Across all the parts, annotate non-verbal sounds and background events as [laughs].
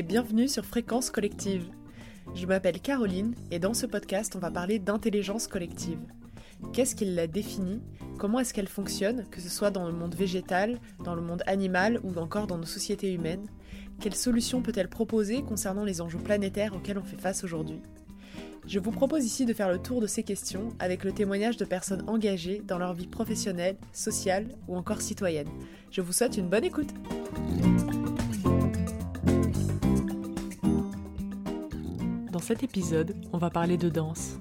et bienvenue sur Fréquence Collective. Je m'appelle Caroline et dans ce podcast, on va parler d'intelligence collective. Qu'est-ce qui la définit? Comment est-ce qu'elle fonctionne, que ce soit dans le monde végétal, dans le monde animal ou encore dans nos sociétés humaines Quelles solutions peut-elle proposer concernant les enjeux planétaires auxquels on fait face aujourd'hui? Je vous propose ici de faire le tour de ces questions avec le témoignage de personnes engagées dans leur vie professionnelle, sociale ou encore citoyenne. Je vous souhaite une bonne écoute Dans cet épisode, on va parler de danse.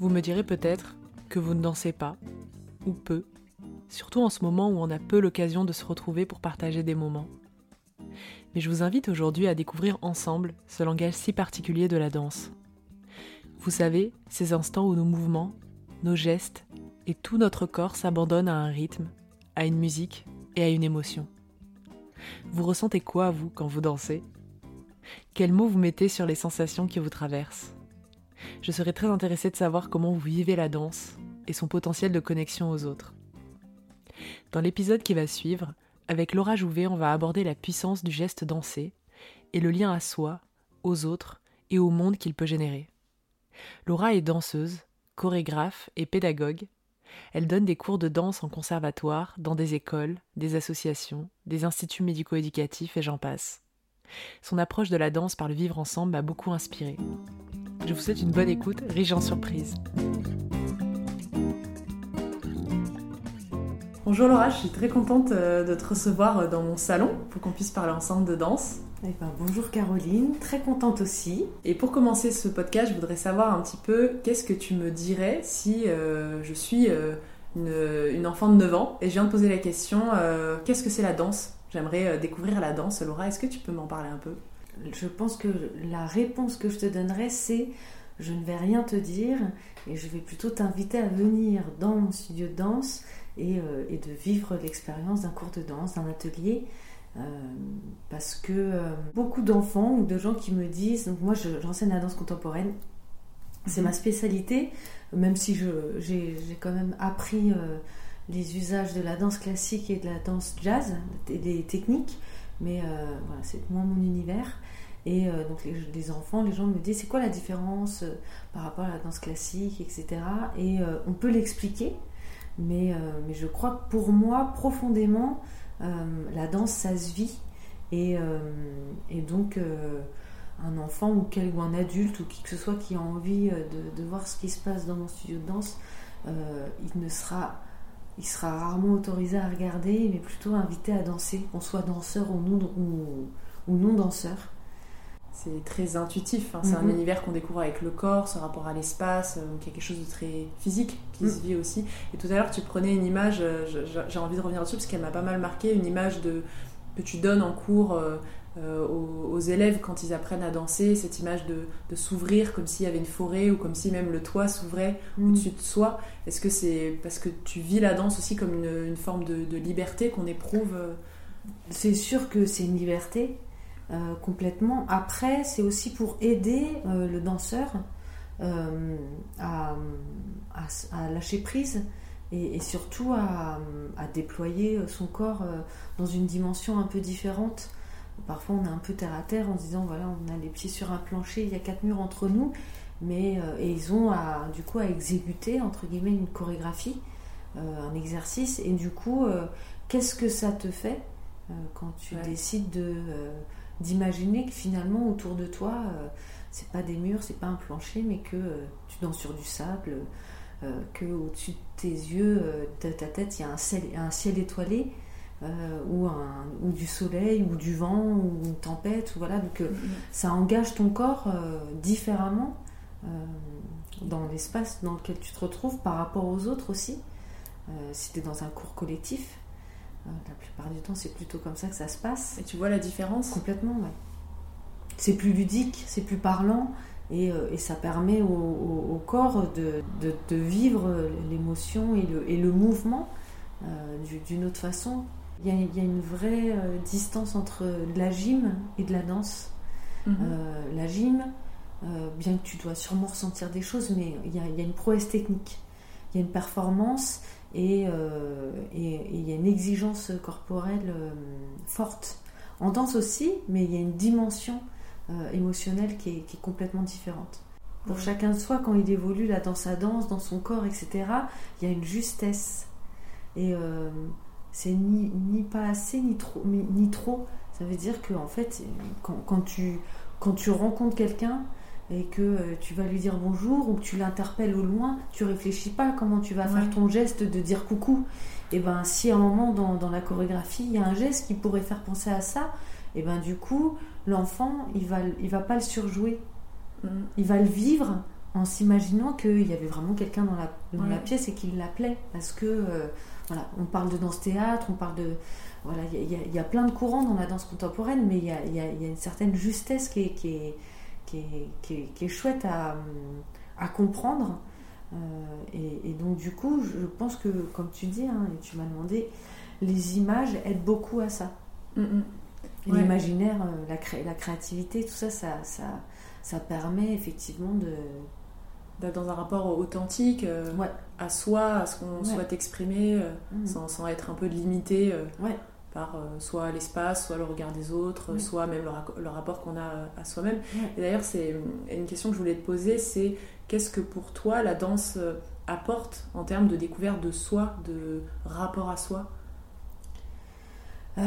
Vous me direz peut-être que vous ne dansez pas, ou peu, surtout en ce moment où on a peu l'occasion de se retrouver pour partager des moments. Mais je vous invite aujourd'hui à découvrir ensemble ce langage si particulier de la danse. Vous savez, ces instants où nos mouvements, nos gestes et tout notre corps s'abandonnent à un rythme, à une musique et à une émotion. Vous ressentez quoi, vous, quand vous dansez? Quels mots vous mettez sur les sensations qui vous traversent? Je serais très intéressée de savoir comment vous vivez la danse et son potentiel de connexion aux autres. Dans l'épisode qui va suivre, avec Laura Jouvet, on va aborder la puissance du geste dansé et le lien à soi, aux autres et au monde qu'il peut générer. Laura est danseuse, chorégraphe et pédagogue. Elle donne des cours de danse en conservatoire, dans des écoles, des associations, des instituts médico-éducatifs et j'en passe. Son approche de la danse par le vivre ensemble m'a beaucoup inspiré. Je vous souhaite une bonne écoute, riche en surprises. Bonjour Laura, je suis très contente euh, de te recevoir euh, dans mon salon pour qu'on puisse parler ensemble de danse. Eh ben, bonjour Caroline, très contente aussi. Et pour commencer ce podcast, je voudrais savoir un petit peu qu'est-ce que tu me dirais si euh, je suis une, enfant de 9 ans et je viens de poser la question qu'est-ce que c'est la danse? J'aimerais découvrir la danse. Laura, est-ce que tu peux m'en parler un peu? Je pense que la réponse que je te donnerais, c'est je ne vais rien te dire et je vais plutôt t'inviter à venir dans mon studio de danse euh, et, de vivre l'expérience d'un cours de danse, d'un atelier. Euh, parce que euh, beaucoup d'enfants ou de gens qui me disent, donc moi j'enseigne la danse contemporaine, c'est ma mhm. spécialité, même si j'ai quand même appris les usages de la danse classique et de la danse jazz, des techniques, mais voilà, c'est moins mon univers. Et donc les, enfants, les gens me disent c'est quoi la différence par rapport à la danse classique, etc. Et on peut l'expliquer, mais, euh, mais je crois que pour moi, profondément, euh, la danse, ça se vit. Et, euh, et donc, un enfant ou, quel, un adulte ou qui que ce soit qui a envie de, de voir ce qui se passe dans mon studio de danse, il ne sera il sera rarement autorisé à regarder, mais plutôt invité à danser, qu'on soit danseur ou non, ou, ou non danseur c'est très intuitif. Hein. C'est un mhm. univers qu'on découvre avec le corps, ce rapport à l'espace, donc il y a quelque chose de très physique qui mhm. se vit aussi. Et tout à l'heure, tu prenais une image, euh, j'ai envie de revenir dessus parce qu'elle m'a pas mal marqué, une image de, que tu donnes en cours euh, euh, aux, élèves quand ils apprennent à danser, cette image de, s'ouvrir comme s'il y avait une forêt ou comme si même le toit s'ouvrait mhm. au-dessus de soi. Est-ce que c'est parce que tu vis la danse aussi comme une, forme de, de liberté qu'on éprouve C'est sûr que c'est une liberté euh, complètement. Après, c'est aussi pour aider euh, le danseur euh, à, lâcher prise et, surtout à, déployer son corps dans une dimension un peu différente. Parfois, on est un peu terre à terre en se disant voilà, on a les pieds sur un plancher, il y a quatre murs entre nous, mais et ils ont à, du coup à exécuter entre guillemets une chorégraphie, un exercice, et du coup, qu'est-ce que ça te fait quand tu décides de d'imaginer que finalement autour de toi, euh, c'est pas des murs, c'est pas un plancher, mais que euh, tu danses sur du sable, euh, que au-dessus de tes yeux, de ta tête, il y a un ciel, un ciel étoilé. Ou, un, ou du soleil, ou du vent, ou une tempête, ou voilà. Donc mm-hmm. ça engage ton corps différemment dans l'espace dans lequel tu te retrouves par rapport aux autres aussi. si tu es dans un cours collectif, euh, la plupart du temps, c'est plutôt comme ça que ça se passe. Et tu vois la différence? Complètement, ouais. C'est plus ludique, c'est plus parlant, et, euh, et ça permet au, corps de, de, vivre l'émotion et le, et le, mouvement euh, d'une autre façon. Il y, a, il y, a, une vraie distance entre la gym et de la danse. Mhm. la gym, bien que tu dois sûrement ressentir des choses, mais il y a, il y a une prouesse technique. Il y a une performance euh, et il y a une exigence corporelle euh, forte en danse aussi, mais il y a une dimension euh, émotionnelle qui est, complètement différente. Pour chacun de soi, quand il évolue là, dans sa danse, dans son corps, etc., il y a une justesse. Et euh, c'est ni, ni, pas assez, ni trop, ni, trop. Ça veut dire que, en fait, quand, quand tu, quand tu rencontres quelqu'un, et que euh, tu vas lui dire bonjour ou que tu l'interpelles au loin, tu réfléchis pas comment tu vas faire ton geste de dire coucou. Et ben si à un moment dans, dans, la chorégraphie il y a un geste qui pourrait faire penser à ça, et ben du coup l'enfant il va il va pas le surjouer, mm. il va le vivre en s'imaginant qu'il y avait vraiment quelqu'un dans la, dans la pièce et qu'il l'appelait parce que euh, voilà on parle de danse théâtre, on parle de voilà il y, y, a plein de courants dans la danse contemporaine mais il y a, y a, une certaine justesse qui est, qui est qui est, chouette à, comprendre. Euh, et, donc du coup, je pense que, comme tu dis, hein, et tu m'as demandé, les images aident beaucoup à ça. Mm, mm. L'imaginaire, euh, la, la, créativité, tout ça, ça, ça, ça permet effectivement de... D'être dans un rapport authentique euh, à soi, à ce qu'on souhaite exprimer, mm. sans, sans, être un peu limité. Ouais par euh, soit l'espace, soit le regard des autres, soit même le, rapport qu'on a à soi-même. Et d'ailleurs, c'est euh, une question que je voulais te poser, c'est qu'est-ce que pour toi la danse euh, apporte en termes de découverte de soi, de rapport à soi? Il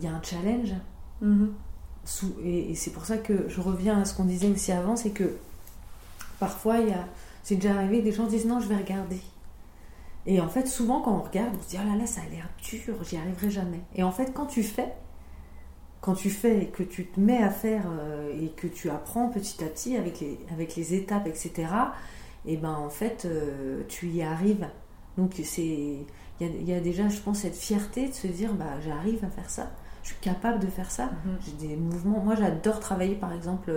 y a un challenge. Mm-hmm. et, c'est pour ça que je reviens à ce qu'on disait aussi avant, c'est que parfois, il y a, c'est déjà arrivé, des gens disent non, je vais regarder. Et en fait, souvent, quand on regarde, on se dit, oh là là, ça a l'air dur, j'y arriverai jamais. Et en fait, quand tu fais, quand tu fais et que tu te mets à faire euh, et que tu apprends petit à petit avec les, avec les étapes, etc., et ben en fait, euh, tu y arrives. Donc, c'est. Il y, a déjà, je pense, cette fierté de se dire, bah, j'arrive à faire ça, je suis capable de faire ça. Mm-hmm. J'ai des mouvements. Moi, j'adore travailler, par exemple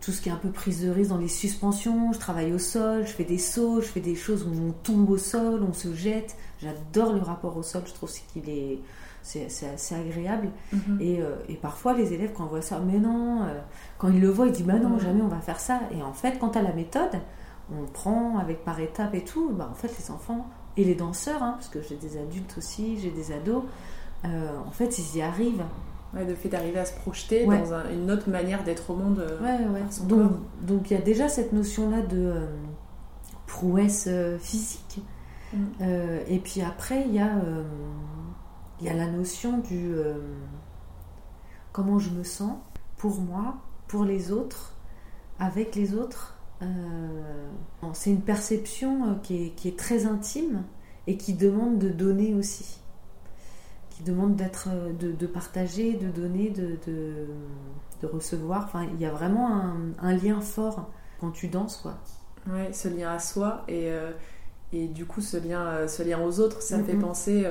tout ce qui est un peu prise de risque dans les suspensions, je travaille au sol, je fais des sauts, je fais des choses où on tombe au sol, on se jette. J'adore le rapport au sol, je trouve qu'il est c'est assez agréable. Mhm. et, euh, et, parfois, les élèves, quand on voit ça, mais non, euh, quand ils le voient, ils disent, bah non, jamais on va faire ça. Et en fait, quand tu as la méthode, on prend avec par étapes et tout, bah, en fait, les enfants et les danseurs, hein, parce que j'ai des adultes aussi, j'ai des ados, euh, en fait, ils y arrivent. Ouais, le fait d'arriver à se projeter dans une autre manière d'être au monde. Euh, ouais. Donc, donc il y a déjà cette notion-là de euh, prouesse euh, physique. Mm. et puis après, il y, a, y a la notion du comment je me sens pour moi, pour les autres, avec les autres. C'est une perception qui est, qui est très intime et qui demande de donner aussi qui demande d'être, euh, de, partager, de donner, de, de, recevoir. Enfin, il y a vraiment un, lien fort quand tu danses, quoi. Ouais, ce lien à soi et, euh, et du coup ce lien, euh, ce lien aux autres, ça me fait penser.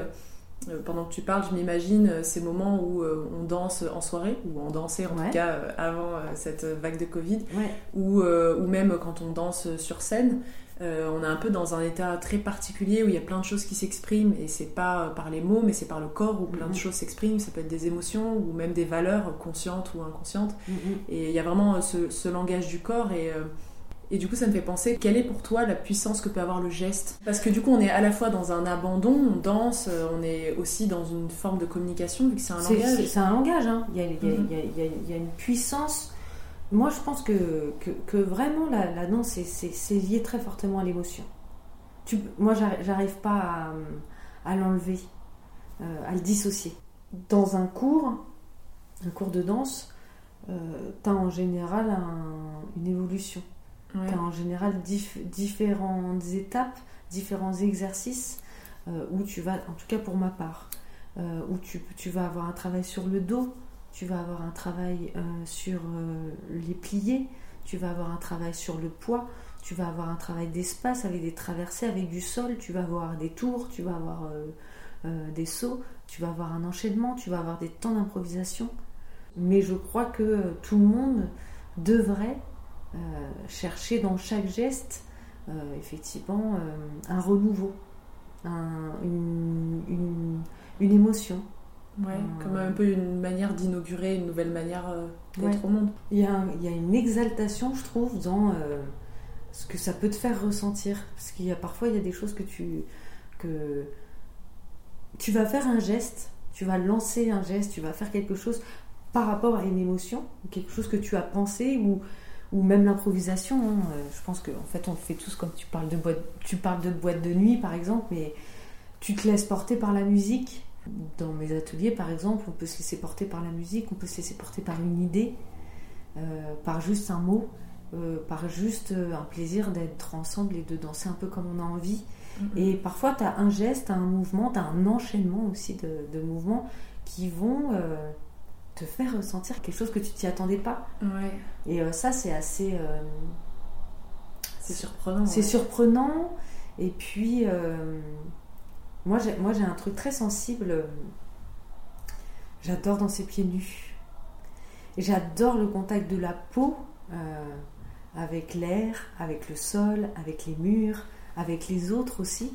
pendant que tu parles, je m'imagine ces moments où on danse en soirée, ou on dansait en tout cas avant cette vague de Covid, ou, ou même quand on danse sur scène. Euh, on est un peu dans un état très particulier où il y a plein de choses qui s'expriment et c'est pas par les mots mais c'est par le corps où plein de mhm. choses s'expriment. Ça peut être des émotions ou même des valeurs conscientes ou inconscientes. Mhm. Et il y a vraiment euh, ce, langage du corps et, euh, et du coup ça me fait penser quelle est pour toi la puissance que peut avoir le geste? Parce que du coup on est à la fois dans un abandon, on danse, on est aussi dans une forme de communication vu que c'est un langage. C'est un langage, hein. il, y a, il y a une puissance moi, je pense que, que, vraiment la, danse, c'est lié très fortement à l'émotion. Moi, j'arrive pas à, l'enlever, euh, à le dissocier. Dans un cours, un cours de danse, euh, tu as en général une évolution. Tu as en général différentes étapes, différents exercices euh, où tu vas, en tout cas pour ma part, où tu, tu vas avoir un travail sur le dos, tu vas avoir un travail euh, sur euh, les pliés, tu vas avoir un travail sur le poids, tu vas avoir un travail d'espace avec des traversées, avec du sol, tu vas avoir des tours, tu vas avoir euh, des sauts, tu vas avoir un enchaînement, tu vas avoir des temps d'improvisation. Mais je crois que tout le monde devrait chercher dans chaque geste effectivement un renouveau, une émotion. Ouais, euh, comme un peu une manière d'inaugurer une nouvelle manière euh, d'être au monde. Il y, a, il y, a, une exaltation, je trouve, dans euh, ce que ça peut te faire ressentir. Parce qu'il y a parfois, il y a des choses que tu. que tu vas faire un geste, Tu vas lancer un geste, tu vas faire quelque chose par rapport à une émotion, quelque chose que tu as pensé ou, ou même l'improvisation. hein. Je pense qu'en fait, on le fait tous comme tu parles de boîte, tu parles de boîte de nuit par exemple, mais tu te laisses porter par la musique. Dans mes ateliers, par exemple, on peut se laisser porter par la musique, on peut se laisser porter par une idée, euh, par juste un mot, euh, par juste euh, un plaisir d'être ensemble et de danser un peu comme on a envie. Et parfois, tu as un geste, un mouvement, tu as un enchaînement aussi de, de mouvements qui vont euh, te faire ressentir quelque chose que tu t'y attendais pas. Ouais, Et ça, c'est assez. c'est surprenant. c'est ouais. surprenant. Et puis, euh, moi, j'ai, moi, j'ai un truc très sensible. euh, J'adore danser pieds nus. Et j'adore le contact de la peau euh, avec l'air, avec le sol, avec les murs, avec les autres aussi.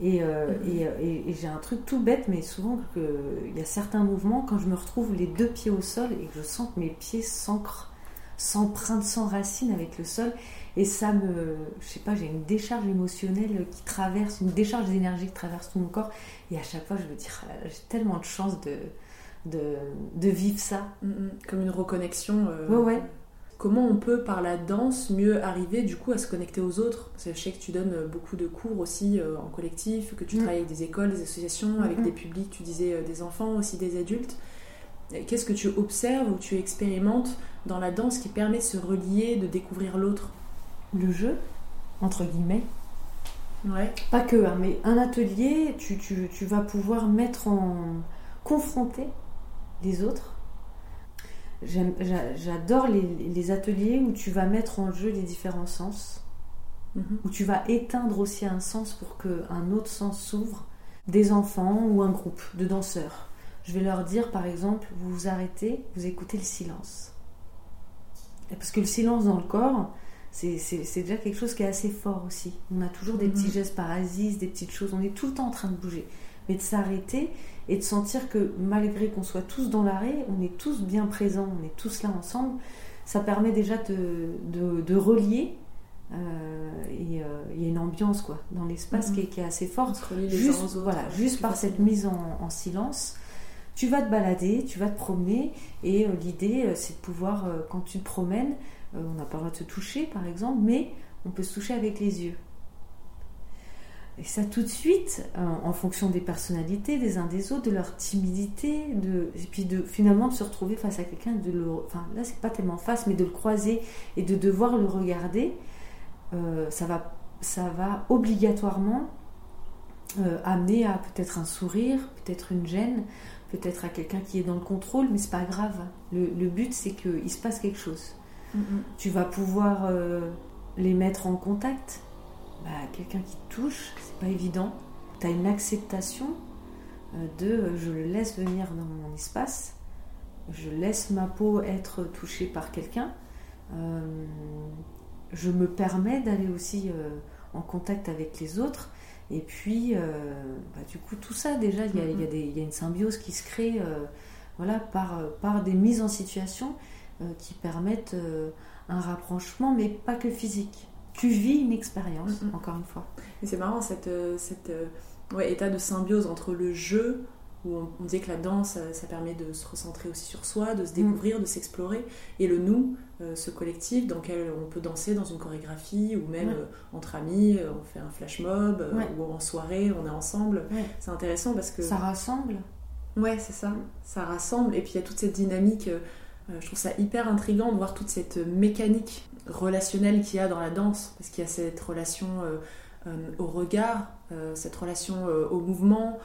Et, euh, Mhm. et, et- et j'ai un truc tout bête, mais souvent il y a certains mouvements, quand je me retrouve les deux pieds au sol et que je sens que mes pieds s'ancrent, s'empruntent, s'enracinent avec le sol, et ça me. Je sais pas, j'ai une décharge émotionnelle qui traverse, une décharge d'énergie qui traverse tout mon corps, et à chaque fois je me dis, Ah j'ai tellement de chance de, de, de vivre ça. Mm, mm. Comme une reconnexion. euh, Ouais, ouais. Comment on peut, par la danse, mieux arriver du coup à se connecter aux autres? Parce que je sais que tu donnes euh, beaucoup de cours aussi euh, en collectif, que tu Mm. travailles avec des écoles, des associations, avec des publics, tu disais euh, des enfants, aussi des adultes. Qu'est-ce que tu observes ou tu expérimentes dans la danse qui permet de se relier, de découvrir l'autre? Le jeu, entre guillemets, Ouais. Pas que, hein, mais un atelier, tu, tu- tu vas pouvoir mettre en. confronter les autres. J'adore les, les ateliers où tu vas mettre en jeu les différents sens, Mhm. où tu vas éteindre aussi un sens pour qu'un autre sens s'ouvre. Des enfants ou un groupe de danseurs. Je vais leur dire, par exemple, vous vous arrêtez, vous écoutez le silence. Parce que le silence dans le corps, c'est déjà quelque chose qui est assez fort aussi. On a toujours des Mhm. petits gestes parasites, des petites choses, on est tout le temps en train de bouger. Mais de s'arrêter et de sentir que malgré qu'on soit tous dans l'arrêt, on est tous bien présents, on est tous là ensemble, ça permet déjà de, de, de relier. euh, et euh, il y a une ambiance quoi dans l'espace Mhm. qui, est, qui est assez forte les juste, uns aux autres. voilà, juste par cette mise en, en silence, tu vas te balader, tu vas te promener, et euh, l'idée, euh, c'est de pouvoir, euh, quand tu te promènes, on n'a pas le droit de se toucher, par exemple, mais on peut se toucher avec les yeux. Et ça, tout de suite, en fonction des personnalités des uns des autres, de leur timidité, de, et puis de finalement de se retrouver face à quelqu'un, de le, enfin là, c'est pas tellement face, mais de le croiser et de devoir le regarder, ça va obligatoirement euh, amener à peut-être un sourire, peut-être une gêne, peut-être à quelqu'un qui est dans le contrôle, mais c'est pas grave. Le, le but, c'est qu'il se passe quelque chose. Mm, mm. Tu vas pouvoir euh, les mettre en contact. Bah, quelqu'un qui te touche, c'est pas évident. Tu as une acceptation euh, de euh, je le laisse venir dans mon espace, je laisse ma peau être touchée par quelqu'un. Euh, je me permets d'aller aussi euh, en contact avec les autres. Et puis, euh, bah, du coup, tout ça, déjà, il y a, il y a des- il y a une symbiose qui se crée euh, voilà, par, par des mises en situation euh, qui permettent un rapprochement, mais pas que physique. Tu vis une expérience, encore une fois. Et c'est marrant cet cette, ouais, état de symbiose entre le jeu, où on, on disait que la danse, ça, ça permet de se recentrer aussi sur soi, de se découvrir, de s'explorer, et le nous, euh, ce collectif dans lequel on peut danser dans une chorégraphie, ou même Ouais. euh, entre amis, euh, on fait un flash mob, euh, Ouais. ou en soirée, on est ensemble. Ouais. C'est intéressant parce que... Ça rassemble. Ouais, c'est ça. Ça rassemble. Et puis il y a toute cette dynamique. euh, euh, je trouve ça hyper intriguant de voir toute cette mécanique relationnelle qu'il y a dans la danse. Parce qu'il y a cette relation euh, euh, au regard, euh, cette relation euh, au mouvement,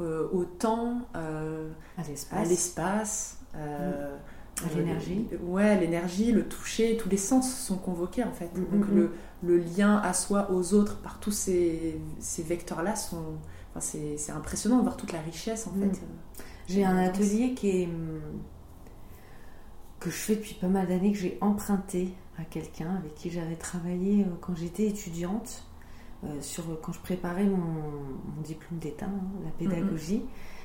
euh, au temps, euh, À à l'espace. l'espace. euh, À l'énergie. ouais, l'énergie, le toucher, tous les sens sont convoqués en fait. Mm, Donc mm, le, le lien à soi, aux autres, par tous ces, ces vecteurs-là, sont... enfin, c'est impressionnant de voir toute la richesse en Mm. fait. J'ai un atelier qui est que je fais depuis pas mal d'années que j'ai emprunté à quelqu'un avec qui j'avais travaillé quand j'étais étudiante euh, sur quand je préparais mon, mon diplôme d'état, hein, la pédagogie.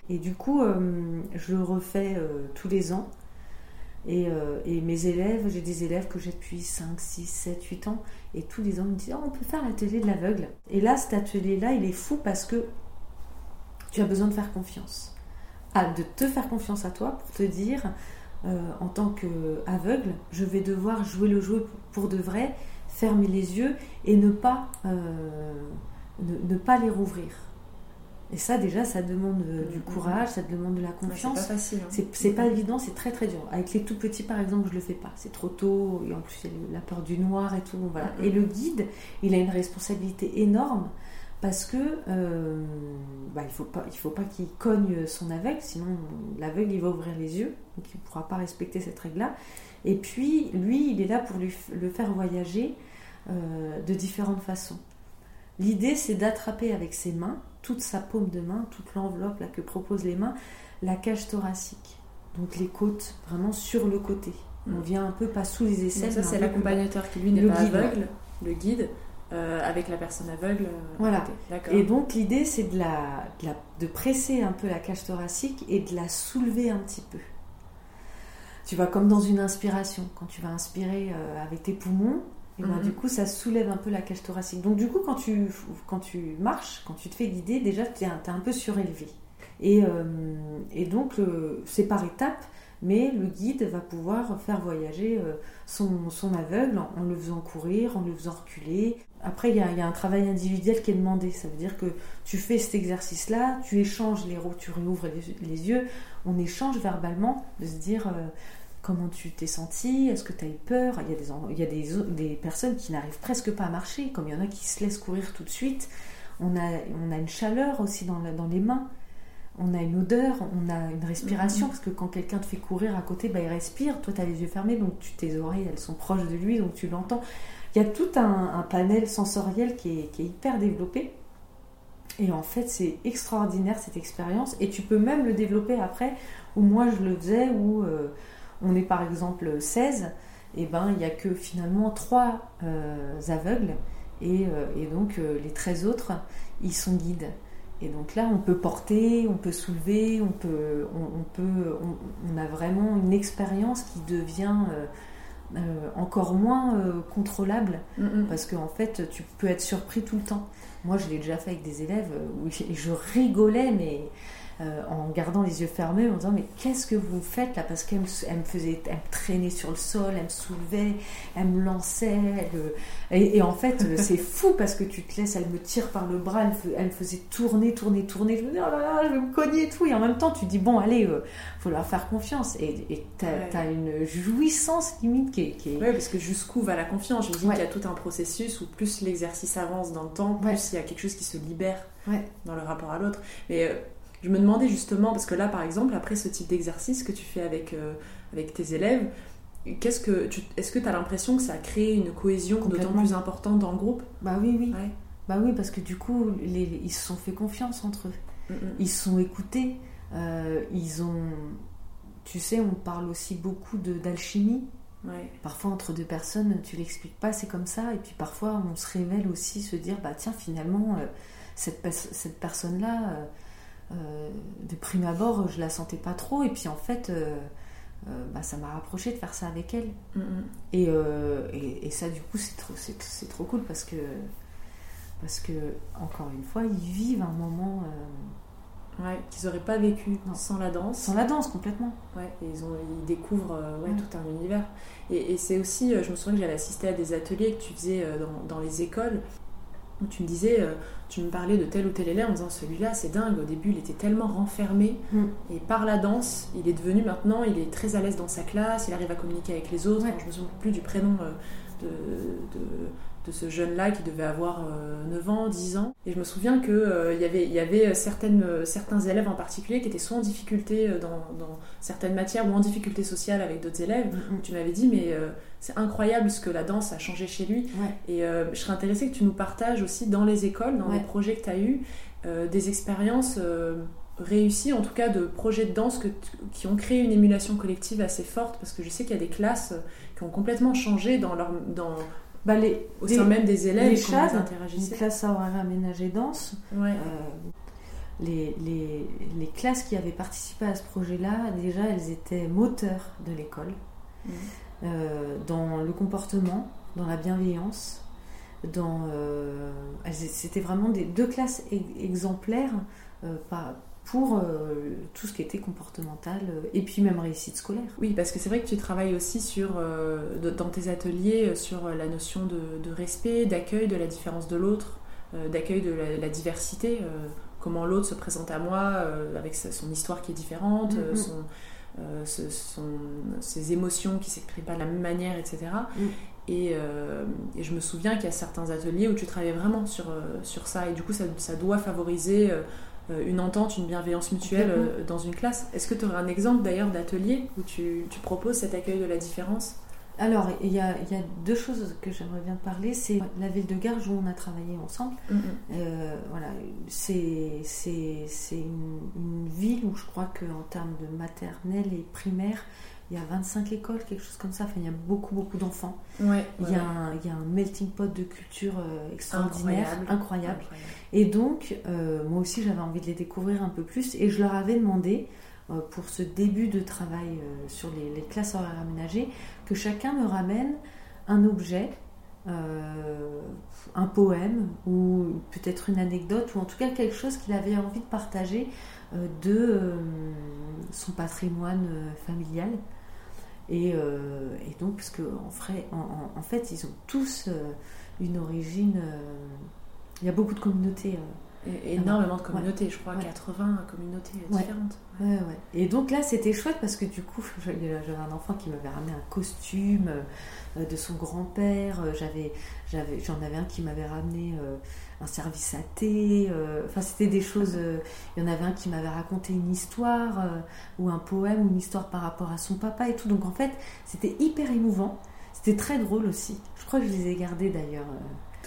Et du coup, euh, je le refais euh, tous les ans. Et, et mes élèves, j'ai des élèves que j'ai depuis 5, 6, 7, 8 ans, et tous les ans ils me disent Oh, on peut faire l'atelier de l'aveugle. Et là, cet atelier-là, il est fou parce que tu as besoin de faire confiance. à de te faire confiance à toi pour te dire, en tant qu'aveugle, je vais devoir jouer le jeu pour de vrai, fermer les yeux et ne pas, euh, ne, pas les rouvrir. Et ça, déjà, ça demande euh, du courage, ça demande de la confiance. c'est pas facile. Hein. C'est pas évident, c'est très très dur. Avec les tout petits, par exemple, je le fais pas. C'est trop tôt, et en plus, il y a la peur du noir et tout. Voilà. Et le guide, il a une responsabilité énorme parce que euh, bah, il faut pas il faut pas qu'il cogne son aveugle sinon l'aveugle il va ouvrir les yeux donc il ne pourra pas respecter cette règle là et puis lui il est là pour lui, le faire voyager euh, de différentes façons l'idée c'est d'attraper avec ses mains toute sa paume de main toute l'enveloppe là que proposent les mains la cage thoracique donc les côtes vraiment sur le côté on mm. vient un peu pas sous les aisselles ça c'est l'accompagnateur qui lui n'est pas aveugle le guide euh, avec la personne aveugle. Euh, voilà. Et donc l'idée c'est de, la, de, presser un peu la cage thoracique et de la soulever un petit peu. Tu vois, comme dans une inspiration, quand tu vas inspirer euh, avec tes poumons, et ben, mhm. du coup ça soulève un peu la cage thoracique. Donc du coup quand tu, quand tu marches, quand tu te fais guider, déjà tu es, un peu surélevé. Et, et donc c'est par étapes mais le guide va pouvoir faire voyager son, son aveugle en, le faisant courir, en le faisant reculer, après, il y, a, un travail individuel qui est demandé. Ça veut dire que tu fais cet exercice-là, tu échanges les roues, tu réouvres les, yeux, on échange verbalement de se dire euh, comment tu t'es senti, est-ce que tu as eu peur? Il y a, des, personnes qui n'arrivent presque pas à marcher, comme il y en a qui se laissent courir tout de suite. On a, une chaleur aussi dans les mains. On a une odeur, on a une respiration, mm-hmm. parce que quand quelqu'un te fait courir à côté, bah, il respire. Toi, tu as les yeux fermés, donc tu, tes oreilles, elles sont proches de lui, donc tu l'entends. Il y a tout un, panel sensoriel qui est, hyper développé. Et en fait, c'est extraordinaire cette expérience. Et tu peux même le développer après, où moi je le faisais, où euh, on est par exemple 16, et ben il n'y a que finalement 3 euh, aveugles, et, euh, donc les 13 autres, ils sont guides. Et donc là, on peut porter, on peut soulever, on peut, on, peut, on a vraiment une expérience qui devient euh, encore moins euh, contrôlable mm, parce qu'en fait tu peux être surpris tout le temps. Moi je l'ai déjà fait avec des élèves où je rigolais mais euh, en gardant les yeux fermés, en disant mais qu'est-ce que vous faites là? Parce qu'elle me, faisait, elle me traînait sur le sol, elle me soulevait, elle me lançait. et, en fait, euh, c'est [laughs] fou parce que tu te laisses, elle me tire par le bras, elle, me faisait tourner, tourner, tourner. Je me dis oh là là, je vais me cogner et tout. Et en même temps, tu dis bon, allez, euh, faut leur faire confiance. Et tu as, une jouissance limite qui est. Oui, parce que jusqu'où va la confiance? Je dis qu'il y a tout un processus où plus l'exercice avance dans le temps, plus il y a quelque chose qui se libère dans le rapport à l'autre. Mais je me demandais justement, parce que là, par exemple, après ce type d'exercice que tu fais avec, euh, avec tes élèves, qu'est-ce que tu, est-ce que tu as l'impression que ça a créé une cohésion d'autant plus importante dans le groupe? Bah oui, oui. Bah oui, parce que du coup, les, ils se sont fait confiance entre eux. Mm, mm. Ils se sont écoutés. Euh, ils ont. Tu sais, on parle aussi beaucoup d'alchimie. Parfois, entre deux personnes, tu l'expliques pas, c'est comme ça. Et puis parfois, on se révèle aussi se dire bah tiens, finalement, euh, cette, cette personne-là euh, de prime abord, je la sentais pas trop. Et puis en fait, euh, euh, bah, ça m'a rapproché de faire ça avec elle. Mm, mm. et, et, ça, du coup, c'est trop, c'est, trop cool parce que, parce que, encore une fois, ils vivent un moment. Ouais, qu'ils n'auraient pas vécu sans la danse. Sans la danse, complètement. Ouais, et ils, ont, ils découvrent ouais, tout un univers. Et, et c'est aussi, je me souviens que j'avais assisté à des ateliers que tu faisais dans, dans les écoles tu me disais, euh, tu me parlais de tel ou tel élève en disant celui-là c'est dingue, au début il était tellement renfermé. Mm. et par la danse il est devenu maintenant, il est très à l'aise dans sa classe, il arrive à communiquer avec les autres, je me souviens plus du prénom euh, de, de, de ce jeune-là qui devait avoir 9 euh, ans, 10 ans. Et je me souviens qu'il euh, y avait, y avait certaines, euh, certains élèves en particulier qui étaient soit en difficulté dans, certaines matières ou en difficulté sociale avec d'autres élèves. Mm-hmm. Tu m'avais dit, mais c'est incroyable ce que la danse a changé chez lui. Et je serais intéressée que tu nous partages aussi dans les écoles, dans les projets que tu as eus, des expériences réussies, en tout cas de projets de danse que qui ont créé une émulation collective assez forte, parce que je sais qu'il y a des classes qui ont complètement changé dans leur, dans, bah, les, au sein même des élèves, les chats, une classe à horaire aménagé danse. Euh, les, les, les, classes qui avaient participé à ce projet-là, déjà, elles étaient moteurs de l'école, mmh. euh, dans le comportement, dans la bienveillance, dans. Euh, c'était vraiment des, deux classes exemplaires, pas, pour tout ce qui était comportemental et puis même réussite scolaire. Oui, parce que c'est vrai que tu travailles aussi sur, dans tes ateliers sur la notion de, respect, d'accueil de la différence de l'autre, d'accueil de la, diversité, comment l'autre se présente à moi avec son histoire qui est différente, mm-hmm. son, euh, ce ces émotions qui s'expriment pas de la même manière, etc. Mm. Euh, et, je me souviens qu'il y a certains ateliers où tu travaillais vraiment sur, euh, sur ça, et du coup, ça, ça doit favoriser une entente, une bienveillance mutuelle dans une classe. Est-ce que tu aurais un exemple d'ailleurs d'atelier où tu, tu proposes cet accueil de la différence? Alors, il y, a, deux choses que j'aimerais bien parler. C'est la ville de Garges où on a travaillé ensemble. Mm, mm. Euh, voilà, c'est une, une, ville où je crois qu'en termes de maternelle et primaire, il y a 25 écoles, quelque chose comme ça. Enfin, il y a beaucoup, beaucoup d'enfants. Ouais, il, y a un, il y a un melting pot de culture euh, extraordinaire, incroyable. Et donc, euh, moi aussi, j'avais envie de les découvrir un peu plus. Et je leur avais demandé euh, pour ce début de travail euh, sur les, classes horaires aménagées, que chacun me ramène un objet, un poème ou peut-être une anecdote ou en tout cas quelque chose qu'il avait envie de partager de son patrimoine familial. Et, donc, parce qu'en en, en, fait, ils ont tous une origine. il y a beaucoup de communautés énormément de communautés, je crois, 80 communautés différentes. Ouais. Et donc là, c'était chouette parce que du coup, [laughs] j'avais un enfant qui m'avait ramené un costume euh, de son grand-père, euh, j'avais, j'en avais un qui m'avait ramené euh, un service à thé, enfin c'était des choses, il y en avait un qui m'avait raconté une histoire ou un poème ou une histoire par rapport à son papa et tout. Donc en fait, c'était hyper émouvant, c'était très drôle aussi. Je crois que je les ai gardés d'ailleurs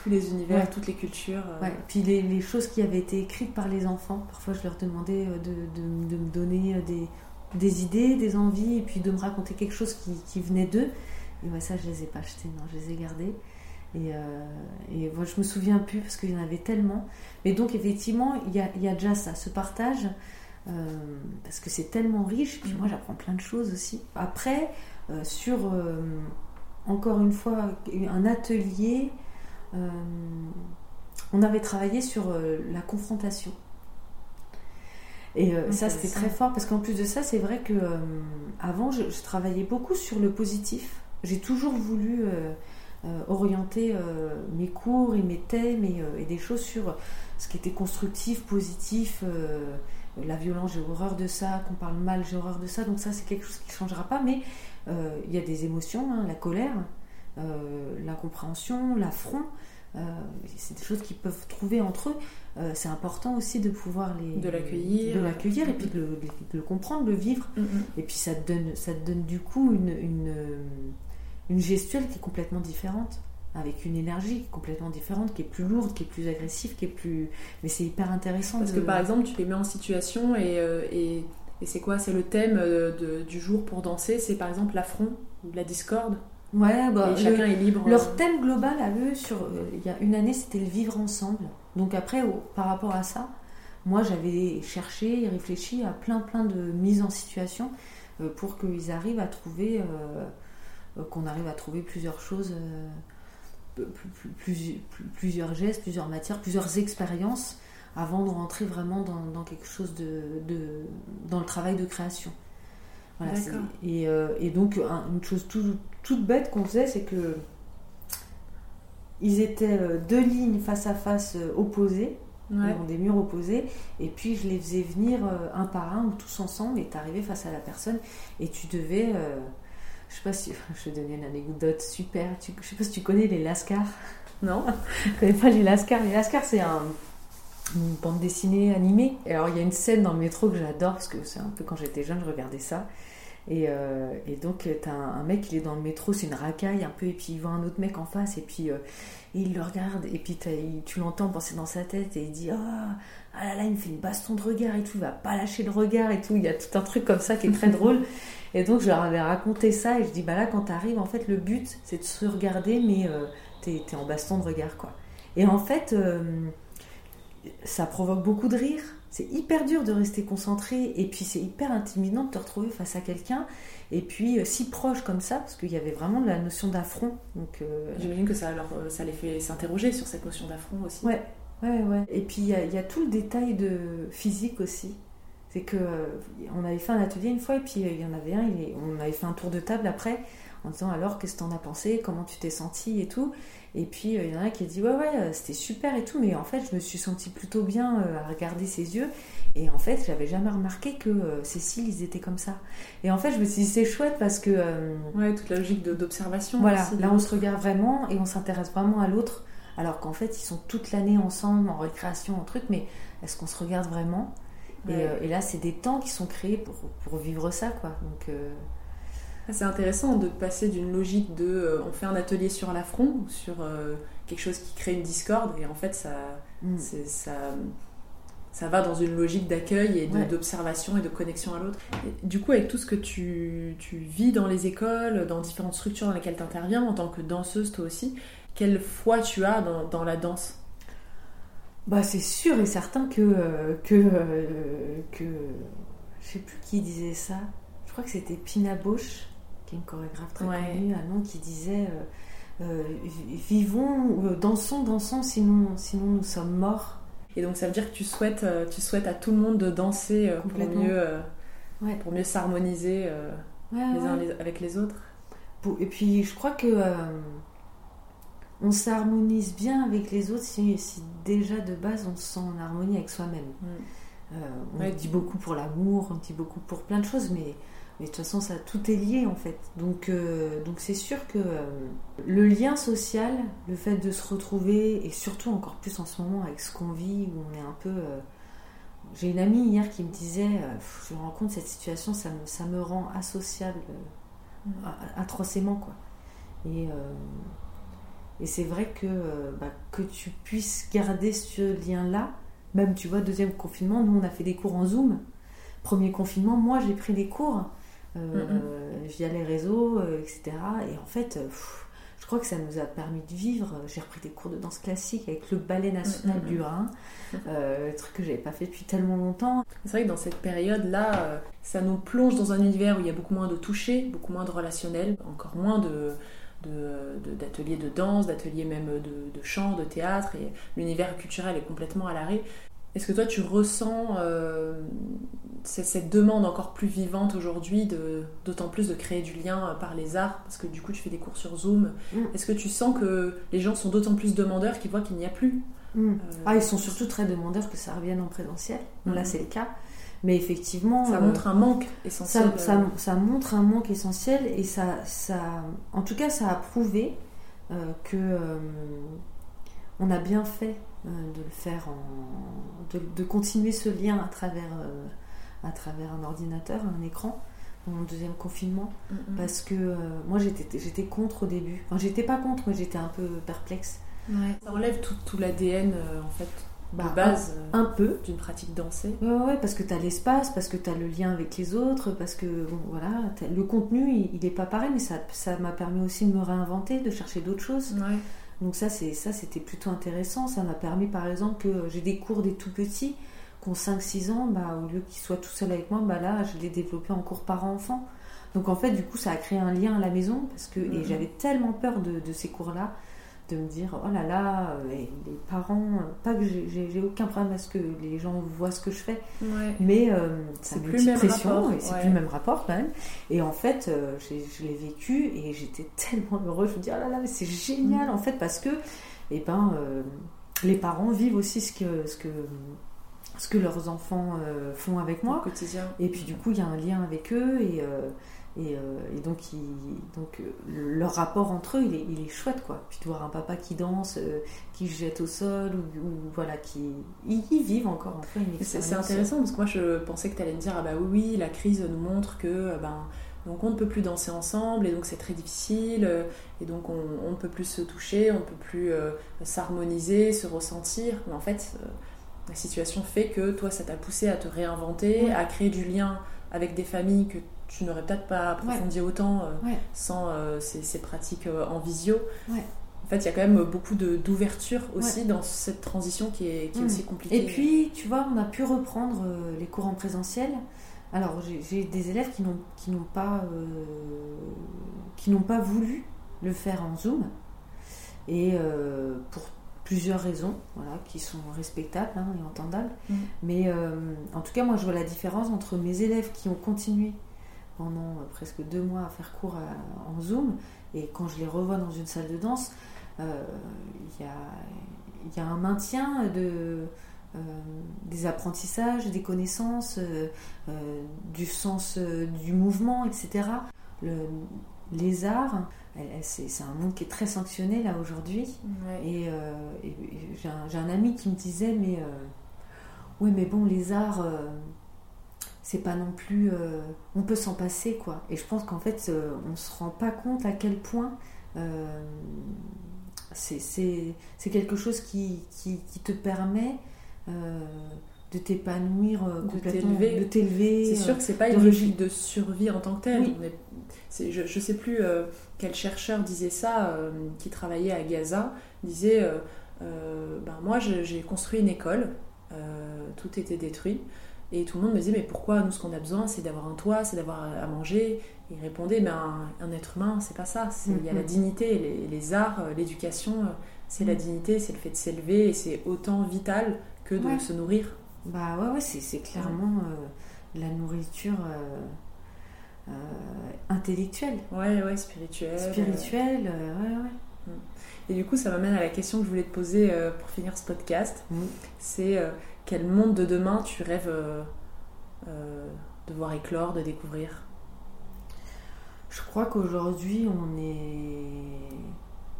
les univers, toutes les cultures. Euh. Puis les, choses qui avaient été écrites par les enfants, parfois je leur demandais euh, de, de, me donner euh, des, des, idées, des envies, et puis de me raconter quelque chose qui, qui venait d'eux. Et moi, ça, je les ai pas achetés, non, je les ai gardés. Et, et moi, je me souviens plus parce qu'il y en avait tellement. Mais donc, effectivement, il y a, y a déjà ça, ce partage, parce que c'est tellement riche. Puis moi, j'apprends plein de choses aussi. Après, sur, encore une fois, un atelier euh, on avait travaillé sur euh, la confrontation. Et euh, ça, c'était très fort parce qu'en plus de ça, c'est vrai que avant, je, travaillais beaucoup sur le positif. J'ai toujours voulu orienter mes cours et mes thèmes et, des choses sur ce qui était constructif, positif. la violence, j'ai horreur de ça. Qu'on parle mal, j'ai horreur de ça. Donc ça, c'est quelque chose qui ne changera pas. Mais il y a des émotions, hein, la colère, euh, l'incompréhension, l'affront. Euh, c'est des choses qu'ils peuvent trouver entre eux. Euh, c'est important aussi de pouvoir les de l'accueillir, de l'accueillir et puis de le, comprendre, de le vivre. Mm, mm. Et puis ça te donne, ça te donne du coup une, une, une gestuelle qui est complètement différente avec une énergie complètement différente, qui est plus lourde, qui est plus agressive, qui est plus. Mais c'est hyper intéressant. Parce que par exemple, tu les mets en situation et, et, et c'est quoi? C'est le thème de, du jour pour danser C'est par exemple l'affront ou la discorde Ouais, bah, chacun est libre. Leur thème global à eux, sur, euh, il y a une année, c'était le vivre ensemble. Donc après, par rapport à ça, moi j'avais cherché et réfléchi à plein plein de mises en situation euh, pour qu'ils arrivent à trouver, euh, qu'on arrive à trouver plusieurs choses, plusieurs gestes, plusieurs matières, plusieurs expériences avant de rentrer vraiment dans, quelque chose de, dans le travail de création. Et, et, donc une chose tout, toute bête qu'on faisait, c'est que ils étaient euh, deux lignes face à face euh, opposées, des murs opposés, et puis je les faisais venir euh, un par un ou tous ensemble, et t'arrivais face à la personne, et tu devais, je sais pas si, [laughs] je vais donner une anecdote super, tu, je sais pas si tu connais les Lascars. Non, [laughs] je connais pas les Lascars? Les Lascars, c'est un, une bande dessinée animée. Et alors il y a une scène dans le métro que j'adore parce que c'est un peu quand j'étais jeune, je regardais ça. Et, euh, et, donc, t'as un, un, mec, il est dans le métro, c'est une racaille un peu, et puis il voit un autre mec en face, et puis euh, il le regarde, et puis tu l'entends penser dans sa tête, et il dit Ah, ah là là, il me fait une baston de regard et tout, il va pas lâcher le regard et tout. Il y a tout un truc comme ça qui est très [laughs] drôle. Et donc, je leur avais raconté ça, et je dis Bah là, quand t'arrives, en fait, le but, c'est de se regarder, mais euh, t'es es en baston de regard, quoi. Et en fait, ça provoque beaucoup de rire c'est hyper dur de rester concentré et puis c'est hyper intimidant de te retrouver face à quelqu'un et puis euh, si proche comme ça parce qu'il y avait vraiment la notion d'affront. Donc euh, j'imagine que ça, euh, ça les fait s'interroger sur cette notion d'affront aussi. Ouais, ouais, ouais. Et puis il y, a tout le détail de physique aussi. C'est que on avait fait un atelier une fois et puis il y en avait un, on avait fait un tour de table après en disant alors qu'est-ce que t'en as pensé, comment tu t'es senti et tout? Et puis il y en a qui a dit ouais ouais c'était super et tout, mais en fait je me suis sentie plutôt bien à regarder ses yeux. Et en fait j'avais jamais remarqué que Cécile ils étaient comme ça. Et en fait je me suis dit c'est chouette parce que ouais toute la logique d'observation. Voilà là on se regarde vraiment et on s'intéresse vraiment à l'autre alors qu'en fait, ils sont toute l'année ensemble, en récréation, en truc, mais est-ce qu'on se regarde vraiment? Euh, et, là, c'est des temps qui sont créés pour, vivre ça, quoi. Donc. Euh, c'est intéressant de passer d'une logique de euh, on fait un atelier sur l'affront sur quelque chose qui crée une discorde et en fait ça, mm. ça, ça va dans une logique d'accueil et d'observation et de connexion à l'autre. Du coup, avec tout ce que tu, tu, vis dans les écoles, dans différentes structures dans lesquelles tu interviens en tant que danseuse toi aussi, quelle foi tu as dans, la danse? Bah, C'est sûr et certain que, euh, que, euh, que. Je sais plus qui disait ça. Je crois que c'était Pina Bausch, qui est une chorégraphe très connue à Nantes, qui disait euh, Vivons, dansons, dansons, sinon, sinon nous sommes morts. Et donc ça veut dire que tu souhaites, tu souhaites à tout le monde de danser pour mieux, pour mieux s'harmoniser les uns avec les autres. Et puis je crois que on s'harmonise bien avec les autres si, déjà de base on se sent en harmonie avec soi-même. Mm. Euh, on dit beaucoup pour l'amour, on dit beaucoup pour plein de choses, mais, mais de toute façon ça tout est lié en fait. Donc euh, donc c'est sûr que euh, le lien social, le fait de se retrouver et surtout encore plus en ce moment avec ce qu'on vit où on est un peu j'ai une amie hier qui me disait je me rends compte cette situation ça me, ça me rend associable mm. atrocement quoi. Et et c'est vrai que, euh, bah, que tu puisses garder ce lien-là, même tu vois, deuxième confinement, nous on a fait des cours en Zoom. Premier confinement, moi j'ai pris des cours euh, via les réseaux, euh, etc. Et en fait, je crois que ça nous a permis de vivre. J'ai repris des cours de danse classique avec le Ballet National du Rhin, truc que j'avais pas fait depuis tellement longtemps. C'est vrai que dans cette période-là, ça nous plonge dans un univers où il y a beaucoup moins de toucher, beaucoup moins de relationnel, encore moins de d'ateliers de, danse, d'ateliers même de, chant, de théâtre, et l'univers culturel est complètement à l'arrêt. Est-ce que toi tu ressens euh, cette, demande encore plus vivante aujourd'hui, d'autant plus de créer du lien par les arts, parce que du coup tu fais des cours sur Zoom. Mm. Est-ce que tu sens que les gens sont d'autant plus demandeurs qu'ils voient qu'il n'y a plus? Mm. euh, Ah, ils sont surtout très demandeurs que ça revienne en présentiel. Là mm-hmm. c'est le cas. Mais effectivement. Ça montre un manque essentiel. Ça, euh. ça, montre un manque essentiel et ça, ça, en tout cas, ça a prouvé euh, que euh, on a bien fait de le faire, en, de, continuer ce lien à travers, à travers un ordinateur, un écran le deuxième confinement parce que moi j'étais j'étais contre au début enfin j'étais pas contre mais j'étais un peu perplexe ouais. ça enlève tout, tout l'ADN en fait bah, base un, peu d'une pratique dansée. Ouais, parce que tu as l'espace, parce que tu as le lien avec les autres, parce que bon, voilà, le contenu il n'est pas pareil, mais ça, ça m'a permis aussi de me réinventer, de chercher d'autres choses. Donc ça, c'est ça c'était plutôt intéressant. Ça m'a permis par exemple que j'ai des cours des tout petits qui ont 5-6 ans, bah, au lieu qu'ils soient tout seuls avec moi, bah, là je l'ai développé en cours par enfant. Donc en fait, du coup, ça a créé un lien à la maison parce que et mm-hmm. j'avais tellement peur de, de ces cours-là de me dire oh là là euh, les, parents pas que j'ai aucun problème à ce que les gens voient ce que je fais mais euh, c'est plus une pression et c'est plus le même rapport quand même. Et en fait euh, je l'ai vécu et j'étais [laughs] tellement heureuse. Je me dis oh là là mais c'est génial en fait parce que et eh ben les parents vivent aussi ce que ce que ce que leurs enfants font avec moi. Au quotidien. Et puis du coup il y a un lien avec eux et euh, et, donc, donc euh, leur rapport entre eux, il est, il est, chouette, quoi. Puis de voir un papa qui danse, euh, qui jette au sol, ou, voilà, qui ils, vivent encore une C'est intéressant parce que moi je pensais que tu allais me dire ah bah oui, oui, la crise nous montre que ben donc on ne peut plus danser ensemble et donc c'est très difficile et donc on ne peut plus se toucher, on ne peut plus s'harmoniser, se ressentir. Mais en fait, la situation fait que toi ça t'a poussé à te réinventer, à créer du lien avec des familles que tu n'aurais peut-être pas approfondi autant euh, sans euh, ces, pratiques euh, en visio. En fait, il y a quand même beaucoup d'ouverture aussi dans cette transition qui est, qui est mm. aussi compliquée. Et puis, tu vois, on a pu reprendre les cours en présentiel. Alors, j'ai des élèves qui n'ont pas, qui n'ont pas voulu le faire en Zoom. Et pour plusieurs raisons, voilà, qui sont respectables hein, et entendables. Mm. Mais en tout cas, moi, je vois la différence entre mes élèves qui ont continué pendant presque deux mois à faire cours en Zoom et quand je les revois dans une salle de danse, il y a, y, a, un maintien de euh, des apprentissages, des connaissances, euh, euh, du sens du mouvement, etc. les arts, c'est un monde qui est très sanctionné là aujourd'hui. Et, j'ai un, ami qui me disait, mais oui, mais bon, les arts, c'est pas non plus, on peut s'en passer quoi. Et je pense qu'en fait, on se rend pas compte à quel point c'est quelque chose qui, qui, qui te permet euh, de t'épanouir euh, complètement, de t'élever. C'est sûr que c'est pas une logique de survie en tant que telle. je, ne sais plus euh, quel chercheur disait ça, qui travaillait à Gaza, disait ben moi j'ai construit une école, tout était détruit. Et tout le monde me disait, mais pourquoi nous, ce qu'on a besoin, c'est d'avoir un toit, c'est d'avoir à manger? il répondait, mais un, être humain, c'est pas ça. Il y a la mm-hmm. dignité, les, les arts, l'éducation, c'est la mm. dignité, c'est le fait de s'élever, et c'est autant vital que de se nourrir. Bah ouais, ouais c'est clairement euh, la nourriture euh, euh, intellectuelle. Ouais, ouais, spirituelle. Spirituelle, ouais, ouais. Et du coup, ça m'amène à la question que je voulais te poser pour finir ce podcast. Mm. C'est quel monde de demain tu rêves de voir éclore, de découvrir? Je crois qu'aujourd'hui, on est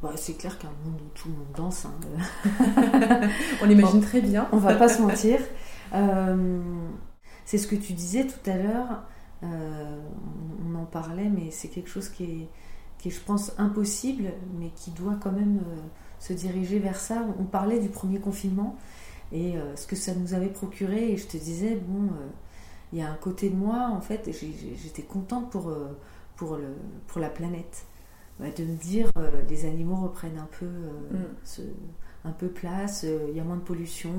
bah, c'est clair qu'un monde où tout le monde danse. Hein. [laughs] on l'imagine très bien. On va pas se [laughs] mentir. Euh, c'est ce que tu disais tout à l'heure. Euh, on en parlait, mais c'est quelque chose qui est, qui est, je pense, impossible, mais qui doit quand même euh, se diriger vers ça. On parlait du premier confinement et ce que ça nous avait procuré. Et je te disais, bon, il y a un côté de moi, en fait, j'étais contente pour, pour, le, pour la planète de me dire euh, les animaux reprennent un peu, euh, mm. Un peu place, euh, il y a moins de pollution,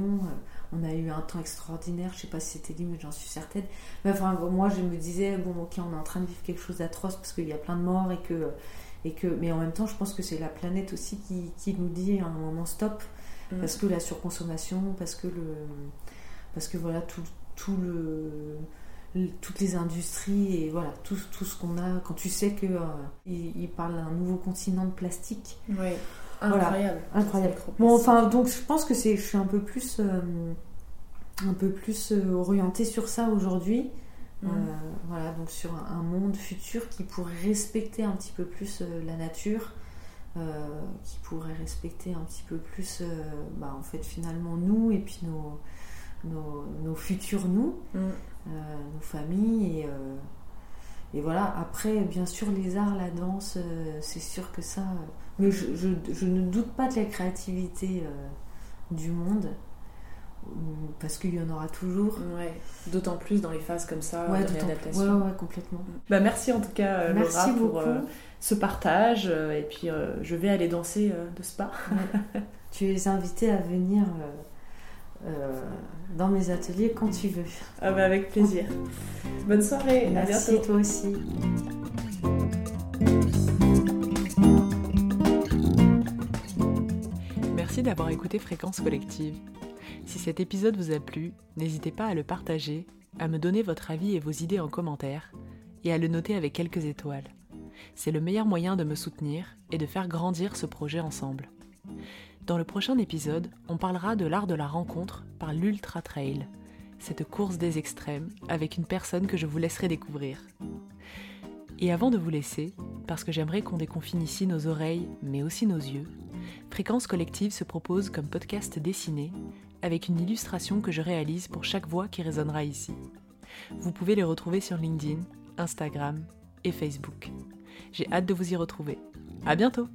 on a eu un temps extraordinaire, je sais pas si c'était dit, mais j'en suis certaine. Mais enfin, moi je me disais, bon ok, on est en train de vivre quelque chose d'atroce parce qu'il y a plein de morts et que, et que. Mais en même temps, je pense que c'est la planète aussi qui, qui, nous dit à un moment stop, mm. parce que la surconsommation, parce que le. Parce que voilà, tout, tout le toutes les industries et voilà tout, tout ce qu'on a quand tu sais que euh, il, parle d'un nouveau continent de plastique oui incroyable incroyable bon enfin donc je pense que c'est je suis un peu plus euh, un peu plus euh, orientée sur ça aujourd'hui mm. voilà donc sur un, monde futur qui pourrait respecter un petit peu plus la nature qui pourrait respecter un petit peu plus bah, en fait finalement nous et puis nos nos, nos futurs nous mm. Euh, nos familles. Et, euh, et voilà, après, bien sûr, les arts, la danse, euh, c'est sûr que ça. Mais je, je, ne doute pas de la créativité du monde parce qu'il y en aura toujours. Ouais, d'autant plus dans les phases comme ça ouais, de réadaptation. Ouais, complètement. Bah, merci en tout cas, Laura, pour ce partage. et puis, je vais aller danser de spa. [laughs] tu es invitée à venir dans mes ateliers quand tu veux. Ah bah avec plaisir. Bonne soirée. Merci à toi aussi. D'avoir écouté Fréquence Collective. Si cet épisode vous a plu, n'hésitez pas à le partager, à me donner votre avis et vos idées en commentaire, et à le noter avec quelques étoiles. C'est le meilleur moyen de me soutenir et de faire grandir ce projet ensemble. Dans le prochain épisode, on parlera de l'art de la rencontre par l'Ultra Trail, cette course des extrêmes avec une personne que je vous laisserai découvrir. Et avant de vous laisser, parce que j'aimerais qu'on déconfine ici nos oreilles, mais aussi nos yeux, Fréquence Collective se propose comme podcast dessiné, avec une illustration que je réalise pour chaque voix qui résonnera ici. Vous pouvez les retrouver sur LinkedIn, Instagram et Facebook. J'ai hâte de vous y retrouver. À bientôt!